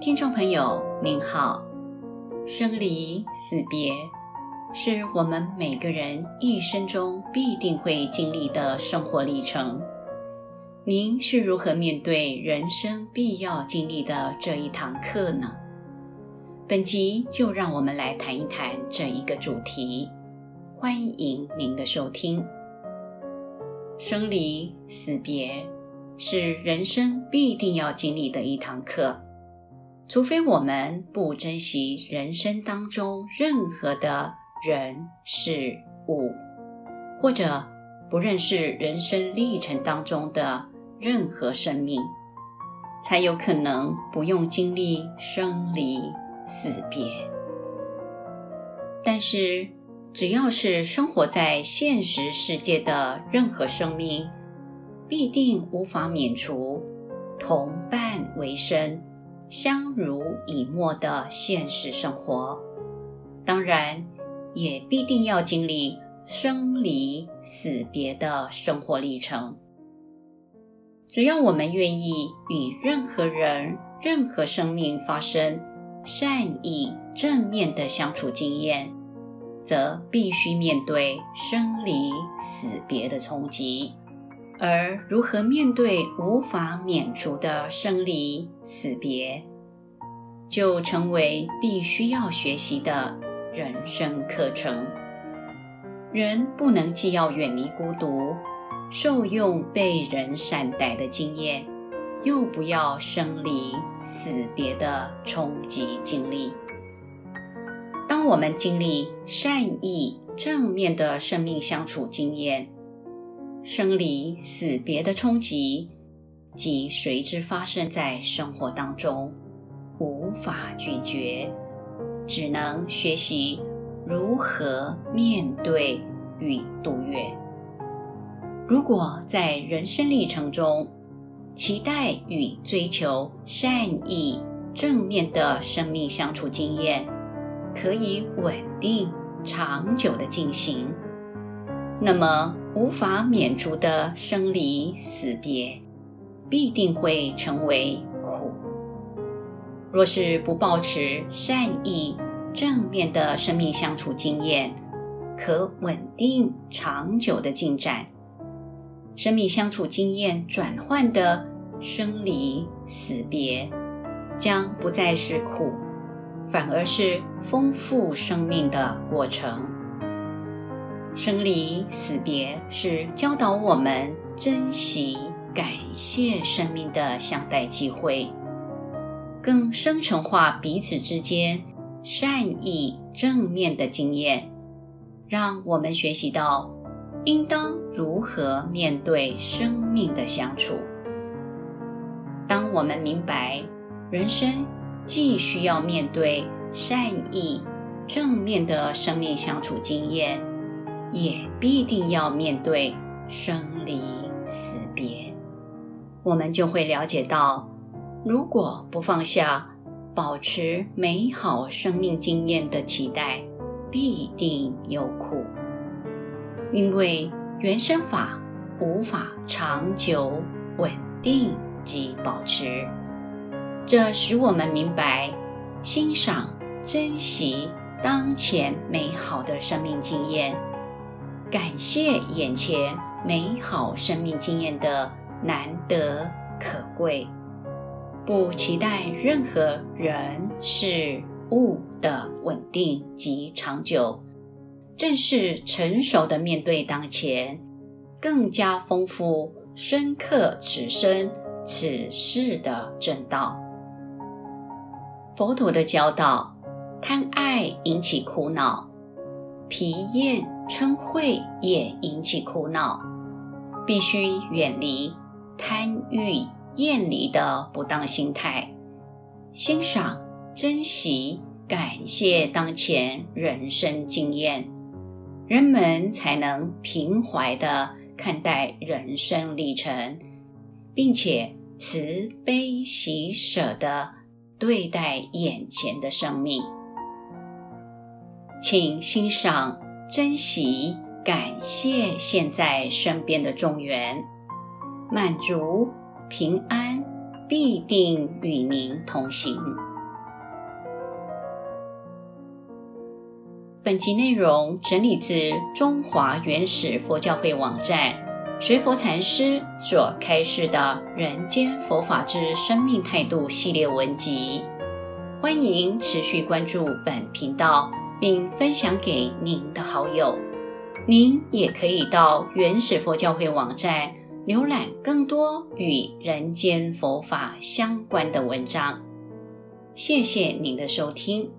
听众朋友您好，生离死别是我们每个人一生中必定会经历的生活历程。您是如何面对人生必要经历的这一堂课呢？本集就让我们来谈一谈这一个主题。欢迎您的收听。生离死别是人生必定要经历的一堂课。除非我们不珍惜人生当中任何的人事物，或者不认识人生历程当中的任何生命，才有可能不用经历生离死别。但是，只要是生活在现实世界的任何生命，必定无法免除同伴为生。相濡以沫的现实生活，当然也必定要经历生离死别的生活历程。只要我们愿意与任何人、任何生命发生善意、正面的相处经验，则必须面对生离死别的冲击。而如何面对无法免除的生离死别，就成为必须要学习的人生课程。人不能既要远离孤独，受用被人善待的经验，又不要生离死别的冲击经历。当我们经历善意、正面的生命相处经验，生离死别的冲击即随之发生在生活当中，无法拒绝，只能学习如何面对与度越。如果在人生历程中，期待与追求善意、正面的生命相处经验，可以稳定长久的进行。那么，无法免除的生离死别，必定会成为苦。若是不抱持善意、正面的生命相处经验，可稳定长久的进展，生命相处经验转换的生离死别，将不再是苦，反而是丰富生命的过程。生离死别是教导我们珍惜、感谢生命的相待机会，更深层化彼此之间善意正面的经验，让我们学习到应当如何面对生命的相处。当我们明白人生既需要面对善意正面的生命相处经验，也必定要面对生离死别，我们就会了解到，如果不放下保持美好生命经验的期待，必定有苦。因为原生法无法长久稳定及保持，这使我们明白欣赏、珍惜当前美好的生命经验。感谢眼前美好生命经验的难得可贵，不期待任何人事物的稳定及长久，正是成熟的面对当前，更加丰富深刻此生此世的正道。佛陀的教导：贪爱引起苦恼，疲厌。嗔恚也引起苦恼，必须远离贪欲厌离的不当心态，欣赏、珍惜、感谢当前人生经验，人们才能平怀地看待人生历程，并且慈悲喜舍地对待眼前的生命。请欣赏。珍惜感谢现在身边的众缘满足平安必定与您同行。本集内容整理自中华原始佛教会网站学佛禅师所开示的人间佛法之生命态度系列文集欢迎持续关注本频道。并分享给您的好友。您也可以到原始佛教会网站浏览更多与人间佛法相关的文章。谢谢您的收听。